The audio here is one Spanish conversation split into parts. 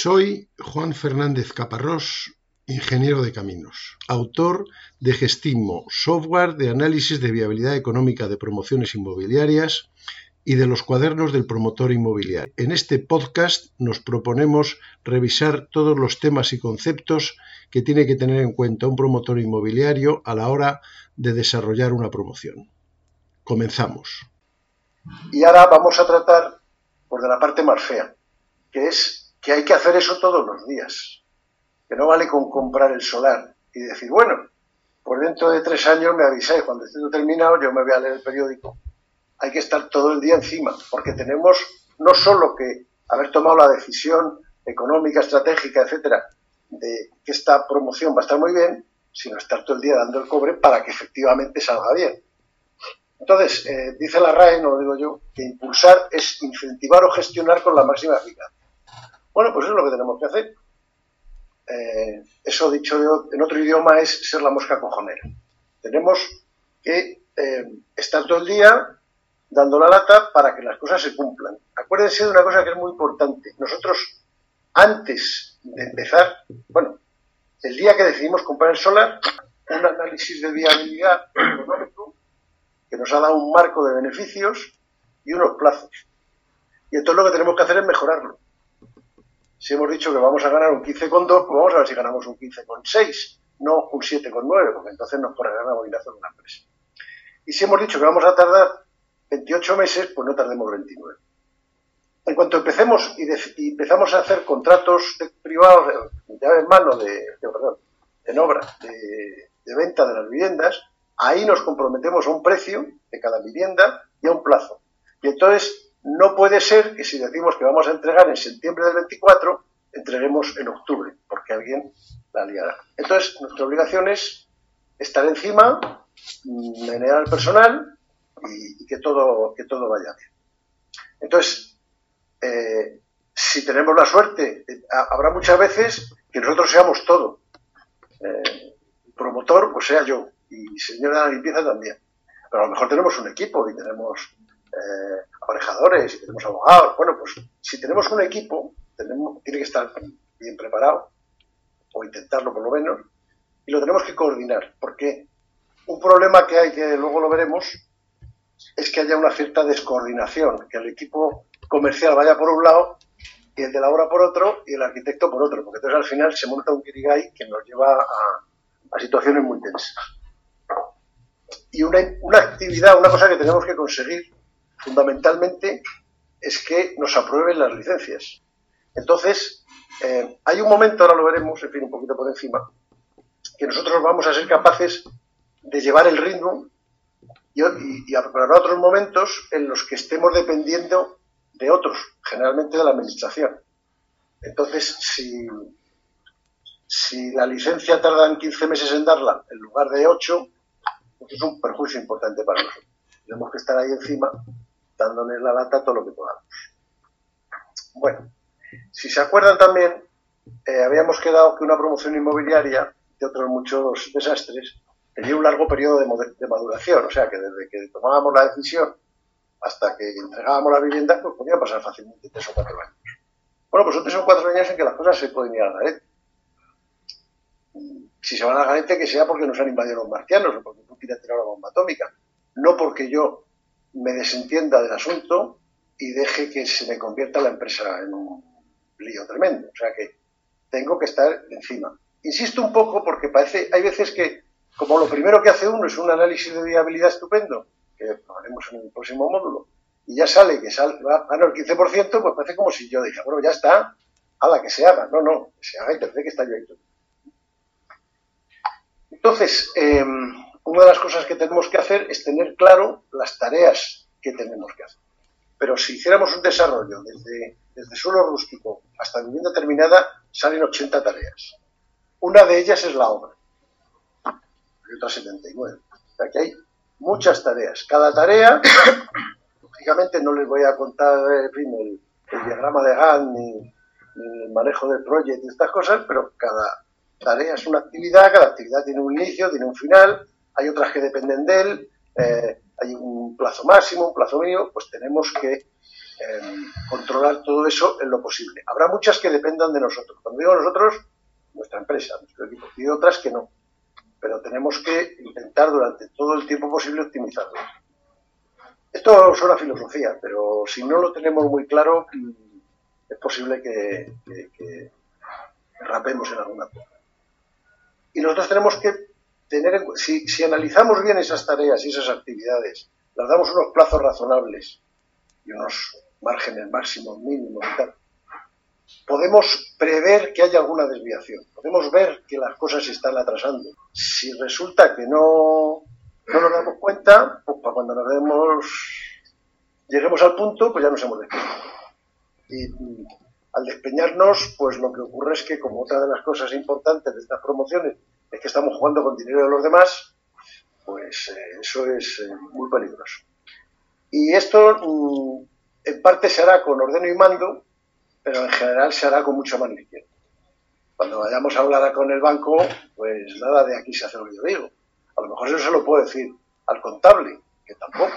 Soy Juan Fernández Caparrós, ingeniero de caminos, autor de Gestimo, software de análisis de viabilidad económica de promociones inmobiliarias y de los cuadernos del promotor inmobiliario. En este podcast nos proponemos revisar todos los temas y conceptos que tiene que tener en cuenta un promotor inmobiliario a la hora de desarrollar una promoción. Comenzamos. Y ahora vamos a tratar por de la parte más fea, que es que hay que hacer eso todos los días. Que no vale con comprar el solar y decir, bueno, pues dentro de tres años me avisáis, cuando esté terminado yo me voy a leer el periódico. Hay que estar todo el día encima, porque tenemos no solo que haber tomado la decisión económica, estratégica, etcétera, de que esta promoción va a estar muy bien, sino estar todo el día dando el cobre para que efectivamente salga bien. Entonces, eh, dice la RAE, no lo digo yo, que impulsar es incentivar o gestionar con la máxima eficacia. Bueno, pues eso es lo que tenemos que hacer. Eh, eso dicho en otro idioma es ser la mosca cojonera. Tenemos que eh, estar todo el día dando la lata para que las cosas se cumplan. Acuérdense de una cosa que es muy importante. Nosotros, antes de empezar, bueno, el día que decidimos comprar el solar, un análisis de viabilidad económico que nos ha dado un marco de beneficios y unos plazos. Y entonces lo que tenemos que hacer es mejorarlo si hemos dicho que vamos a ganar un 15,2, pues vamos a ver si ganamos un 15,6, no un 7,9, porque entonces nos correrá la bolidazo de una empresa. Y si hemos dicho que vamos a tardar 28 meses, pues no tardemos 29. En cuanto empecemos y, empezamos a hacer contratos privados, de llave en mano, de, perdón, en obra, de, de venta de las viviendas, ahí nos comprometemos a un precio de cada vivienda y a un plazo. Y entonces no puede ser que si decimos que vamos a entregar en septiembre del 24, entreguemos en octubre, porque alguien la liará. Entonces, nuestra obligación es estar encima, menear al personal y, que, todo, que todo vaya bien. Entonces, eh, si tenemos la suerte, eh, habrá muchas veces que nosotros seamos todo. Eh, promotor, pues sea yo, y señora limpieza también. Pero a lo mejor tenemos un equipo y tenemos eh, aparejadores y tenemos abogados. Bueno, pues si tenemos un equipo, tenemos, tiene que estar bien preparado, o intentarlo por lo menos, y lo tenemos que coordinar, porque un problema que hay, que luego lo veremos, es que haya una cierta descoordinación, que el equipo comercial vaya por un lado y el de la obra por otro y el arquitecto por otro, porque entonces al final se monta un kirigay que nos lleva a, a situaciones muy tensas. Y una, una actividad, una cosa que tenemos que conseguir fundamentalmente es que nos aprueben las licencias. Entonces, eh, hay un momento, ahora lo veremos, en fin, un poquito por encima, que nosotros vamos a ser capaces de llevar el ritmo y, y, otros momentos en los que estemos dependiendo de otros, generalmente de la administración. Entonces, si, si la licencia tarda en 15 meses en darla en lugar de 8, pues es un perjuicio importante para nosotros. Tenemos que estar ahí encima dándoles la lata todo lo que podamos. Bueno, si se acuerdan también, eh, habíamos quedado que una promoción inmobiliaria de otros muchos desastres tenía un largo periodo de, maduración, o sea que desde que tomábamos la decisión hasta que entregábamos la vivienda, pues podía pasar fácilmente tres o cuatro años. Bueno, pues son tres o cuatro años en que las cosas se pueden ir al garete. Si se van al garete, que sea porque nos han invadido los marcianos o porque Putin ha tirado la bomba atómica. No porque yo me desentienda del asunto y deje que se me convierta la empresa en un lío tremendo. O sea que tengo que estar encima. Insisto un poco porque parece, hay veces que, como lo primero que hace uno es un análisis de viabilidad estupendo, que lo haremos en el próximo módulo, y ya sale que sale, va, a el 15%, pues parece como si yo dijera, bueno, ya está, a la que se haga. No, no, que se haga y parece que está yo ahí. Entonces, eh, una de las cosas que tenemos que hacer es tener claro las tareas que tenemos que hacer. Pero si hiciéramos un desarrollo desde, desde suelo rústico hasta vivienda terminada, salen 80 tareas. Una de ellas es la obra. Hay otras 79. O sea que hay muchas tareas. Cada tarea, lógicamente no les voy a contar el, diagrama de Gantt ni, el manejo del proyecto y estas cosas, pero cada tarea es una actividad, cada actividad tiene un inicio, tiene un final, hay otras que dependen de él, eh, hay un plazo máximo, un plazo mínimo, pues tenemos que em, controlar todo eso en lo posible. Habrá muchas que dependan de nosotros. Cuando digo nosotros, nuestra empresa, nuestro equipo, y otras que no. Pero tenemos que intentar durante todo el tiempo posible optimizarlo. Esto es una filosofía, pero si no lo tenemos muy claro, mm, es posible que, que, rapemos en alguna cosa. Y nosotros tenemos que tener, si, si analizamos bien esas tareas y esas actividades, las damos unos plazos razonables y unos márgenes máximos, mínimos y tal, podemos prever que haya alguna desviación, podemos ver que las cosas se están atrasando. Si resulta que no, no nos damos cuenta, pues para cuando nos demos, lleguemos al punto, pues ya nos hemos despeñado. Y mm, al despeñarnos, pues lo que ocurre es que, como otra de las cosas importantes de estas promociones es que estamos jugando con dinero de los demás, pues eh, eso es eh, muy peligroso. Y esto mm, en parte se hará con ordeno y mando, pero en general se hará con mucha mano izquierda. Cuando vayamos a hablar con el banco, pues nada de aquí se hace lo que yo digo. A lo mejor eso se lo puedo decir al contable, que tampoco.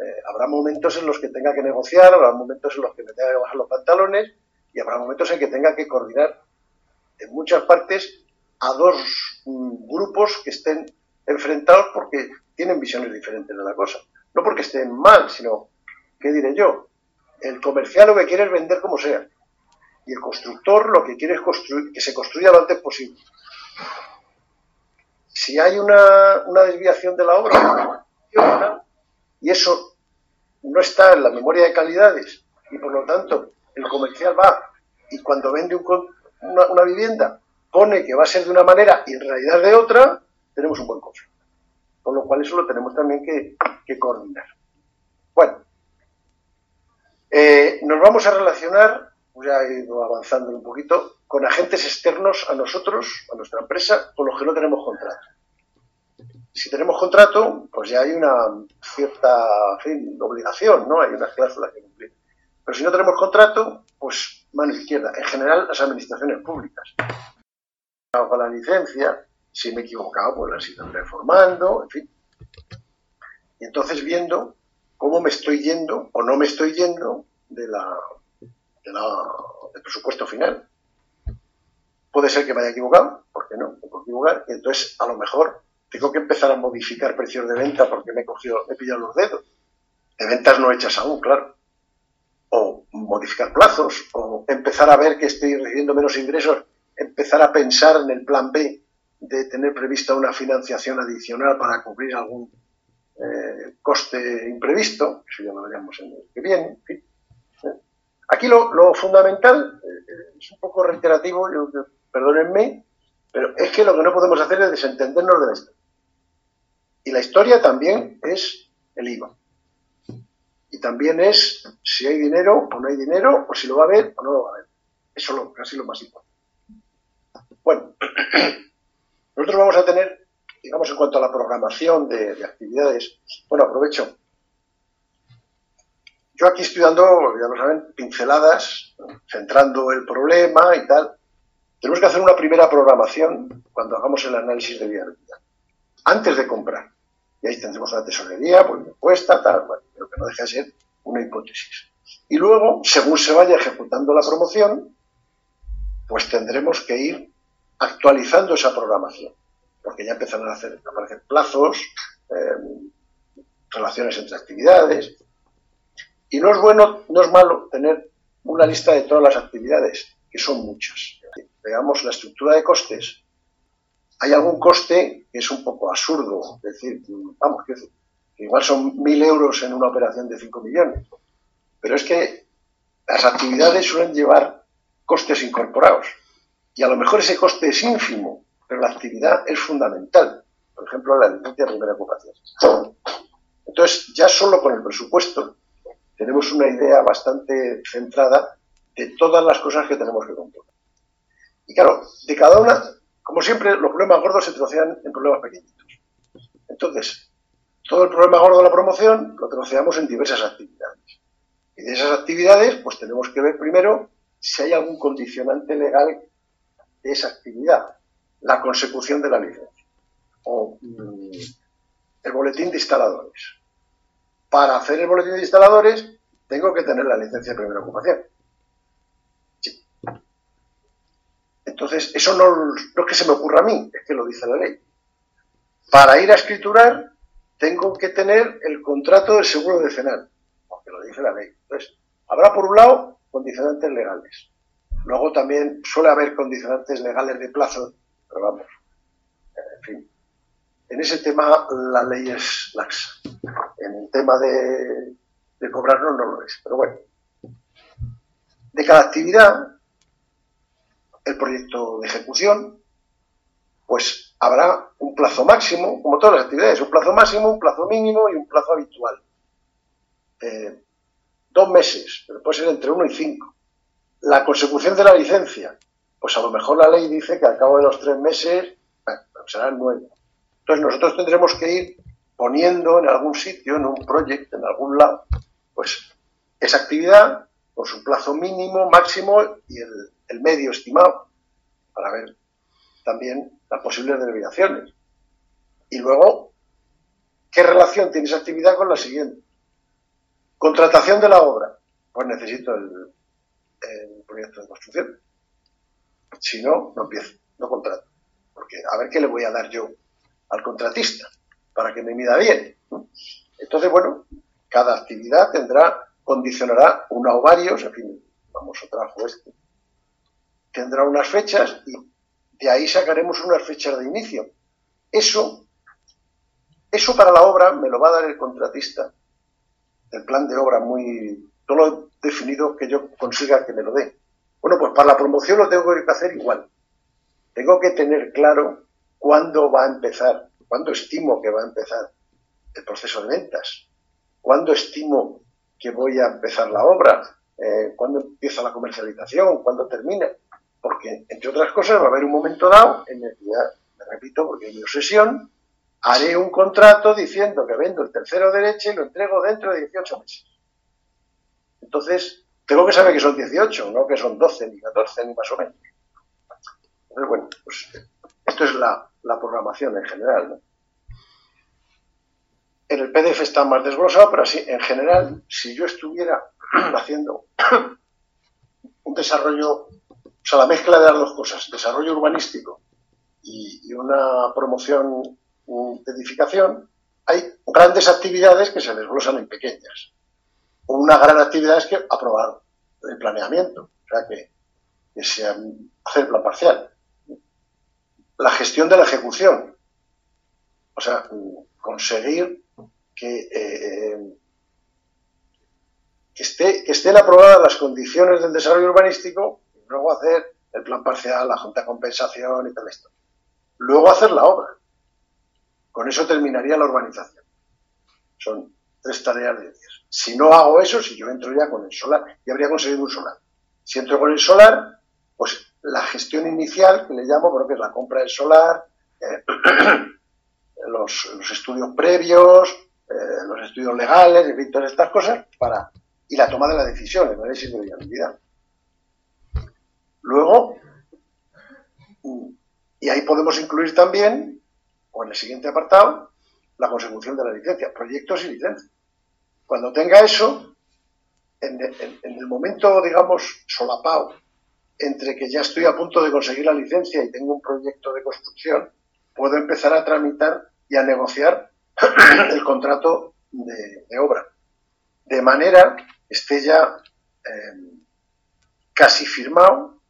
Eh, habrá momentos en los que tenga que negociar, habrá momentos en los que me tenga que bajar los pantalones y habrá momentos en que tenga que coordinar en muchas partes a dos mm, grupos que estén enfrentados porque tienen visiones diferentes de la cosa. No porque estén mal, sino, ¿qué diré yo? El comercial lo que quiere es vender como sea. Y el constructor lo que quiere es construir, que se construya lo antes posible. Si hay una, desviación de la obra, y eso no está en la memoria de calidades, y por lo tanto el comercial va y cuando vende una, una vivienda pone que va a ser de una manera y en realidad de otra, tenemos un buen conflicto. Con lo cual eso lo tenemos también que, coordinar. Bueno, eh, nos vamos a relacionar, ya he ido avanzando un poquito, con agentes externos a nosotros, a nuestra empresa, con los que no tenemos contrato. Si tenemos contrato, pues ya hay una cierta obligación, ¿no? Hay unas cláusulas que cumplir. Pero si no tenemos contrato, pues mano izquierda. En general, las administraciones públicas. La licencia, si me he equivocado, pues las ido reformando, en fin. Y entonces viendo cómo me estoy yendo o no me estoy yendo de la, del presupuesto final. Puede ser que me haya equivocado, ¿por qué no? Me puedo equivocar, y entonces a lo mejor tengo que empezar a modificar precios de venta porque me he, cogido, he pillado los dedos. De ventas no hechas aún, claro. O modificar plazos, o empezar a ver que estoy recibiendo menos ingresos, empezar a pensar en el plan B de tener prevista una financiación adicional para cubrir algún eh, coste imprevisto, eso ya lo veremos en el que viene. Aquí lo, fundamental, eh, es un poco reiterativo, yo, perdónenme, pero es que lo que no podemos hacer es desentendernos de la historia. Y la historia también es el IVA. Y también es si hay dinero o no hay dinero, o si lo va a haber o no lo va a haber. Eso es lo, casi lo más importante. Nosotros vamos a tener, digamos, en cuanto a la programación de, actividades, bueno, aprovecho. Yo aquí estoy dando, ya lo saben, pinceladas, centrando el problema y tal. Tenemos que hacer una primera programación cuando hagamos el análisis de viabilidad, antes de comprar. Y ahí tendremos una tesorería, pues cuesta, tal, bueno, pero que no deja de ser una hipótesis. Y luego, según se vaya ejecutando la promoción, pues tendremos que ir actualizando esa programación, porque ya empezaron a, hacer, aparecer plazos, eh, relaciones entre actividades, y no es bueno, no es malo tener una lista de todas las actividades, que son muchas. Veamos la estructura de costes. Hay algún coste que es un poco absurdo, es decir, vamos, que igual son mil euros en una operación de 5 millones, pero es que las actividades suelen llevar costes incorporados. Y a lo mejor ese coste es ínfimo, pero la actividad es fundamental. Por ejemplo, la licencia de primera ocupación. Entonces, ya solo con el presupuesto tenemos una idea bastante centrada de todas las cosas que tenemos que controlar. Y claro, de cada una, como siempre, los problemas gordos se trocean en problemas pequeñitos. Entonces, todo el problema gordo de la promoción lo troceamos en diversas actividades. Y de esas actividades, pues tenemos que ver primero si hay algún condicionante legal de esa actividad, la consecución de la licencia o mm, el boletín de instaladores. Para hacer el boletín de instaladores tengo que tener la licencia de primera ocupación. Entonces, eso no, es que se me ocurra a mí, es que lo dice la ley. Para ir a escriturar, tengo que tener el contrato del seguro decenal, porque lo dice la ley. Entonces, habrá por un lado condicionantes legales. Luego también suele haber condicionantes legales de plazo, pero vamos, en fin. En ese tema la ley es laxa. En el tema de, de cobrarnos no lo es. Pero bueno, de cada actividad, el proyecto de ejecución, pues habrá un plazo máximo, como todas las actividades, un plazo máximo, un plazo mínimo y un plazo habitual. Eh, dos meses, pero puede ser entre uno y cinco. La consecución de la licencia, pues a lo mejor la ley dice que al cabo de los tres meses bueno, serán nueve. Entonces nosotros tendremos que ir poniendo en algún sitio, en un proyecto, en algún lado, pues esa actividad con su plazo mínimo, máximo y el, el medio estimado para ver también las posibles desviaciones. Y luego, ¿qué relación tiene esa actividad con la siguiente? Contratación de la obra. Pues necesito el, proyecto de construcción. Si no, no empiezo, no contrato. Porque a ver qué le voy a dar yo al contratista para que me mida bien. Entonces, bueno, cada actividad tendrá, condicionará una o varios, en fin, vamos a trabajo este, tendrá unas fechas y de ahí sacaremos unas fechas de inicio. Eso, eso para la obra me lo va a dar el contratista. El plan de obra muy, todo lo definido que yo consiga que me lo dé. Bueno, pues para la promoción lo tengo que hacer igual. Tengo que tener claro cuándo va a empezar, cuándo estimo que va a empezar el proceso de ventas, cuándo estimo que voy a empezar la obra, eh, cuándo empieza la comercialización, cuándo termina. Porque, entre otras cosas, va a haber un momento dado en el que, ya, me repito, porque es mi obsesión, haré un contrato diciendo que vendo el tercero derecho y lo entrego dentro de 18 meses. Entonces, tengo que saber que son 18, no que son 12, ni 14, ni más o menos. Entonces, bueno, pues esto es la, programación en general. En el PDF está más desglosado, pero así, en general, si yo estuviera haciendo un desarrollo o sea, la mezcla de las dos cosas, desarrollo urbanístico y, una promoción de edificación, hay grandes actividades que se desglosan en pequeñas. Una gran actividad es que aprobar el planeamiento, o sea, que, se hace el plan parcial. La gestión de la ejecución, o sea, conseguir que, eh, que, esté, que estén aprobadas las condiciones del desarrollo urbanístico luego hacer el plan parcial, la junta de compensación y todo esto. Luego hacer la obra. Con eso terminaría la urbanización. Son tres tareas de días. Si no hago eso, si yo entro ya con el solar, ya habría conseguido un solar. Si entro con el solar, pues la gestión inicial, que le llamo, creo que es la compra del solar, eh, los, estudios previos, eh, los estudios legales, en fin, todas estas cosas, para, y la toma de la decisión, el análisis de viabilidad. Luego, y ahí podemos incluir también, o en el siguiente apartado, la consecución de la licencia, proyectos y licencias. Cuando tenga eso, en, el momento, digamos, solapado, entre que ya estoy a punto de conseguir la licencia y tengo un proyecto de construcción, puedo empezar a tramitar y a negociar el contrato de, obra. De manera que esté ya eh, casi firmado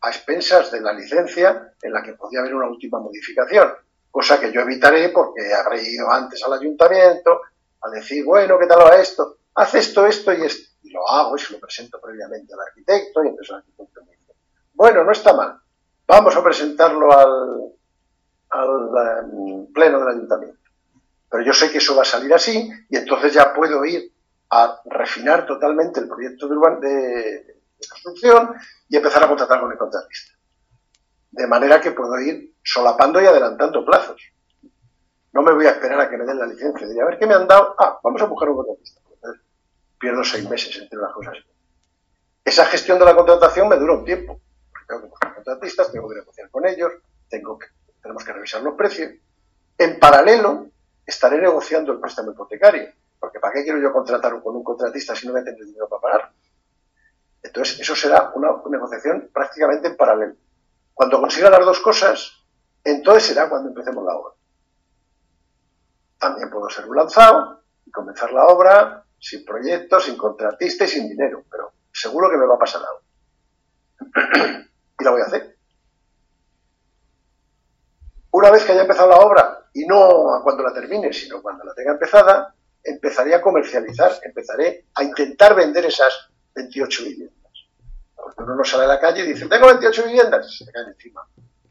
a expensas de la licencia en la que podía haber una última modificación, cosa que yo evitaré porque habré ido antes al ayuntamiento decir, bueno, ¿qué tal va esto? Haz esto, esto y esto. Y lo hago y se lo presento previamente al arquitecto y entonces el arquitecto me dice, bueno, no está mal, vamos a presentarlo al, em, pleno del ayuntamiento. Pero yo sé que eso va a salir así y entonces ya puedo ir a refinar totalmente el proyecto de construcción y empezar a contratar con el contratista. De manera que puedo ir solapando y adelantando plazos. No me voy a esperar a que me den la licencia. De a ver qué me han dado. Ah, vamos a buscar un contratista. pierdo seis meses entre las cosas. Esa gestión de la contratación me dura un tiempo. tengo que buscar contratistas, tengo que negociar con ellos, tengo que, tenemos que revisar los precios. En paralelo, estaré negociando el préstamo hipotecario. Porque ¿para qué quiero yo contratar con un contratista si no me tengo dinero para pagar? Entonces, eso será una negociación prácticamente en paralelo. Cuando consiga las dos cosas, entonces será cuando empecemos la obra. También puedo ser un lanzado y comenzar la obra sin proyecto, sin contratista y sin dinero, pero seguro que me va a pasar algo. y la voy a hacer. Una vez que haya empezado la obra, y no cuando la termine, sino cuando la tenga empezada, empezaré a comercializar, empezaré a intentar vender esas 28 viviendas. Porque uno no sale a la calle y dice, tengo 28 viviendas, y se caen encima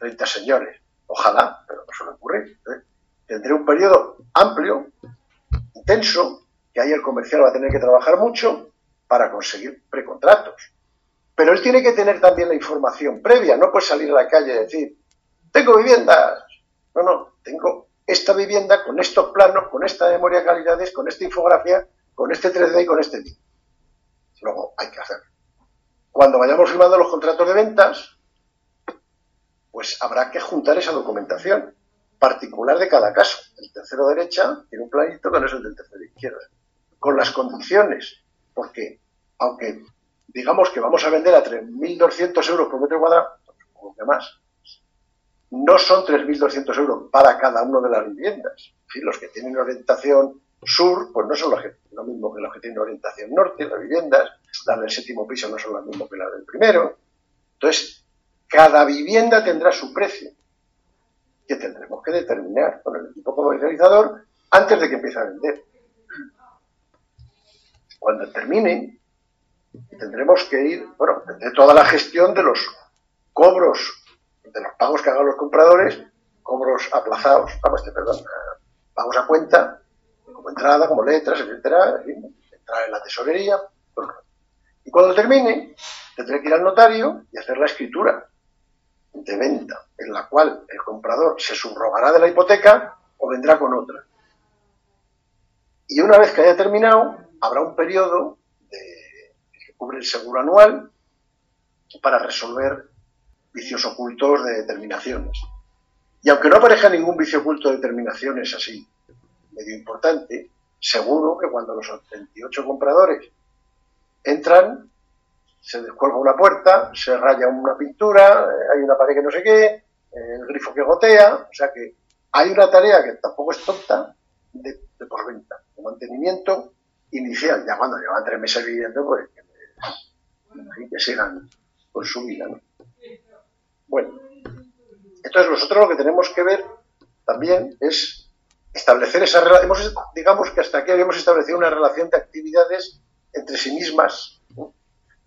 30 señores. Ojalá, pero no suele ocurrir. ¿eh? Tendré un periodo amplio, intenso, que ahí el comercial va a tener que trabajar mucho para conseguir precontratos. Pero él tiene que tener también la información previa, no puede salir a la calle y decir, tengo viviendas. No, no, tengo esta vivienda con estos planos, con esta memoria de calidades, con esta infografía, con este 3D y con este tipo. Luego hay que hacerlo. Cuando vayamos firmando los contratos de ventas, pues habrá que juntar esa documentación particular de cada caso. El tercero derecha tiene un planito que no es el del tercero izquierda, con las condiciones, porque aunque digamos que vamos a vender a 3.200 euros por metro cuadrado, o que más, no son 3.200 euros para cada uno de las viviendas. los que tienen orientación sur, pues no son los lo mismo que los que tienen orientación norte, las viviendas, las del séptimo piso no son las mismas que las del primero. Entonces, cada vivienda tendrá su precio, que tendremos que determinar con el equipo comercializador antes de que empiece a vender. Cuando termine, tendremos que ir, bueno, de toda la gestión de los cobros, de los pagos que hagan los compradores, cobros aplazados, vamos, este, perdón, pagos a cuenta, como entrada, como letras, etcétera, entrar en la tesorería. Y cuando termine, tendré que ir al notario y hacer la escritura de venta, en la cual el comprador se subrogará de la hipoteca o vendrá con otra. Y una vez que haya terminado, habrá un periodo de, que cubre el seguro anual para resolver vicios ocultos de determinaciones. Y aunque no aparezca ningún vicio oculto de determinaciones así, medio importante, seguro que cuando los 28 compradores entran, se descuelga una puerta, se raya una pintura, eh, hay una pared que no sé qué, eh, el grifo que gotea, o sea que hay una tarea que tampoco es tonta de, de venta, de mantenimiento inicial, ya cuando llevan tres meses viviendo, pues que, que sigan con su vida. Bueno, entonces nosotros lo que tenemos que ver también es establecer esa relación, digamos que hasta aquí habíamos establecido una relación de actividades entre sí mismas,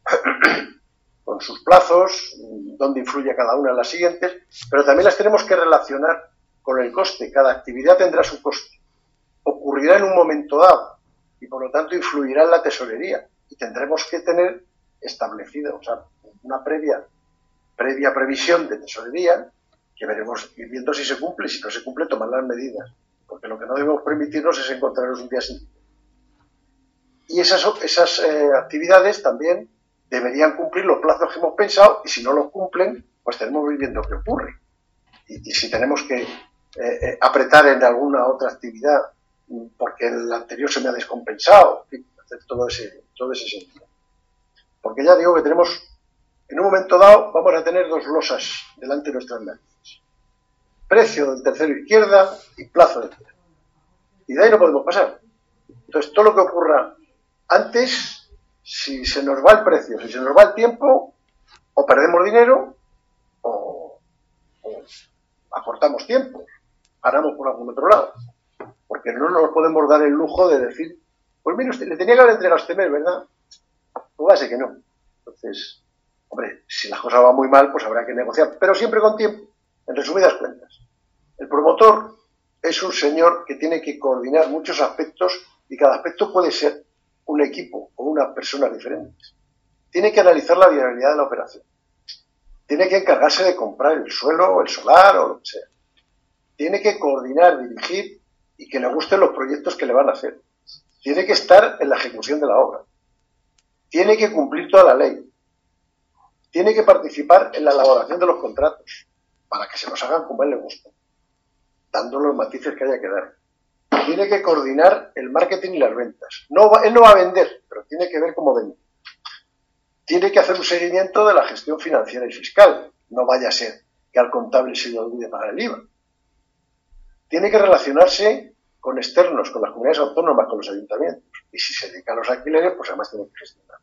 con sus plazos, dónde influye cada una en las siguientes, pero también las tenemos que relacionar con el coste. Cada actividad tendrá su coste. Ocurrirá en un momento dado y por lo tanto influirá en la tesorería y tendremos que tener establecido, o sea, una previa, previa previsión de tesorería que veremos ir viendo si se cumple, si no se cumple, tomar las medidas. Porque lo que no debemos permitirnos es encontrarnos un día sin y esas, esas eh, actividades también deberían cumplir los plazos que hemos pensado y si no los cumplen, pues tenemos viviendo qué ocurre. Y, si tenemos que eh, eh, apretar en alguna otra actividad mm, porque el anterior se me ha descompensado, hacer todo ese, todo ese sentido. Porque ya digo que tenemos, en un momento dado, vamos a tener dos losas delante de nuestras narices. Precio del tercero izquierda y plazo de tercero. Y de ahí no podemos pasar. Entonces, todo lo que ocurra antes, si se nos va el precio, si se nos va el tiempo, o perdemos dinero o, aportamos tiempo, paramos por algún otro lado. Porque no nos podemos dar el lujo de decir, pues mire, usted le tenía que haber entregado este mes, ¿verdad? Pues que no. Entonces, hombre, si la cosa va muy mal, pues habrá que negociar, pero siempre con tiempo, en resumidas cuentas. El promotor es un señor que tiene que coordinar muchos aspectos y cada aspecto puede ser un equipo o unas personas diferentes. Tiene que analizar la viabilidad de la operación. Tiene que encargarse de comprar el suelo, o el solar o lo que sea. Tiene que coordinar, dirigir y que le gusten los proyectos que le van a hacer. Tiene que estar en la ejecución de la obra. Tiene que cumplir toda la ley. Tiene que participar en la elaboración de los contratos para que se los hagan como a él le gusta, dando los matices que haya que dar. Tiene que coordinar el marketing y las ventas. No él no va a vender, pero tiene que ver cómo vende. Tiene que hacer un seguimiento de la gestión financiera y fiscal. No vaya a ser que al contable se le olvide pagar el IVA. Tiene que relacionarse con externos, con las comunidades autónomas, con los ayuntamientos. Y si se dedica a los alquileres, pues además tiene que gestionar.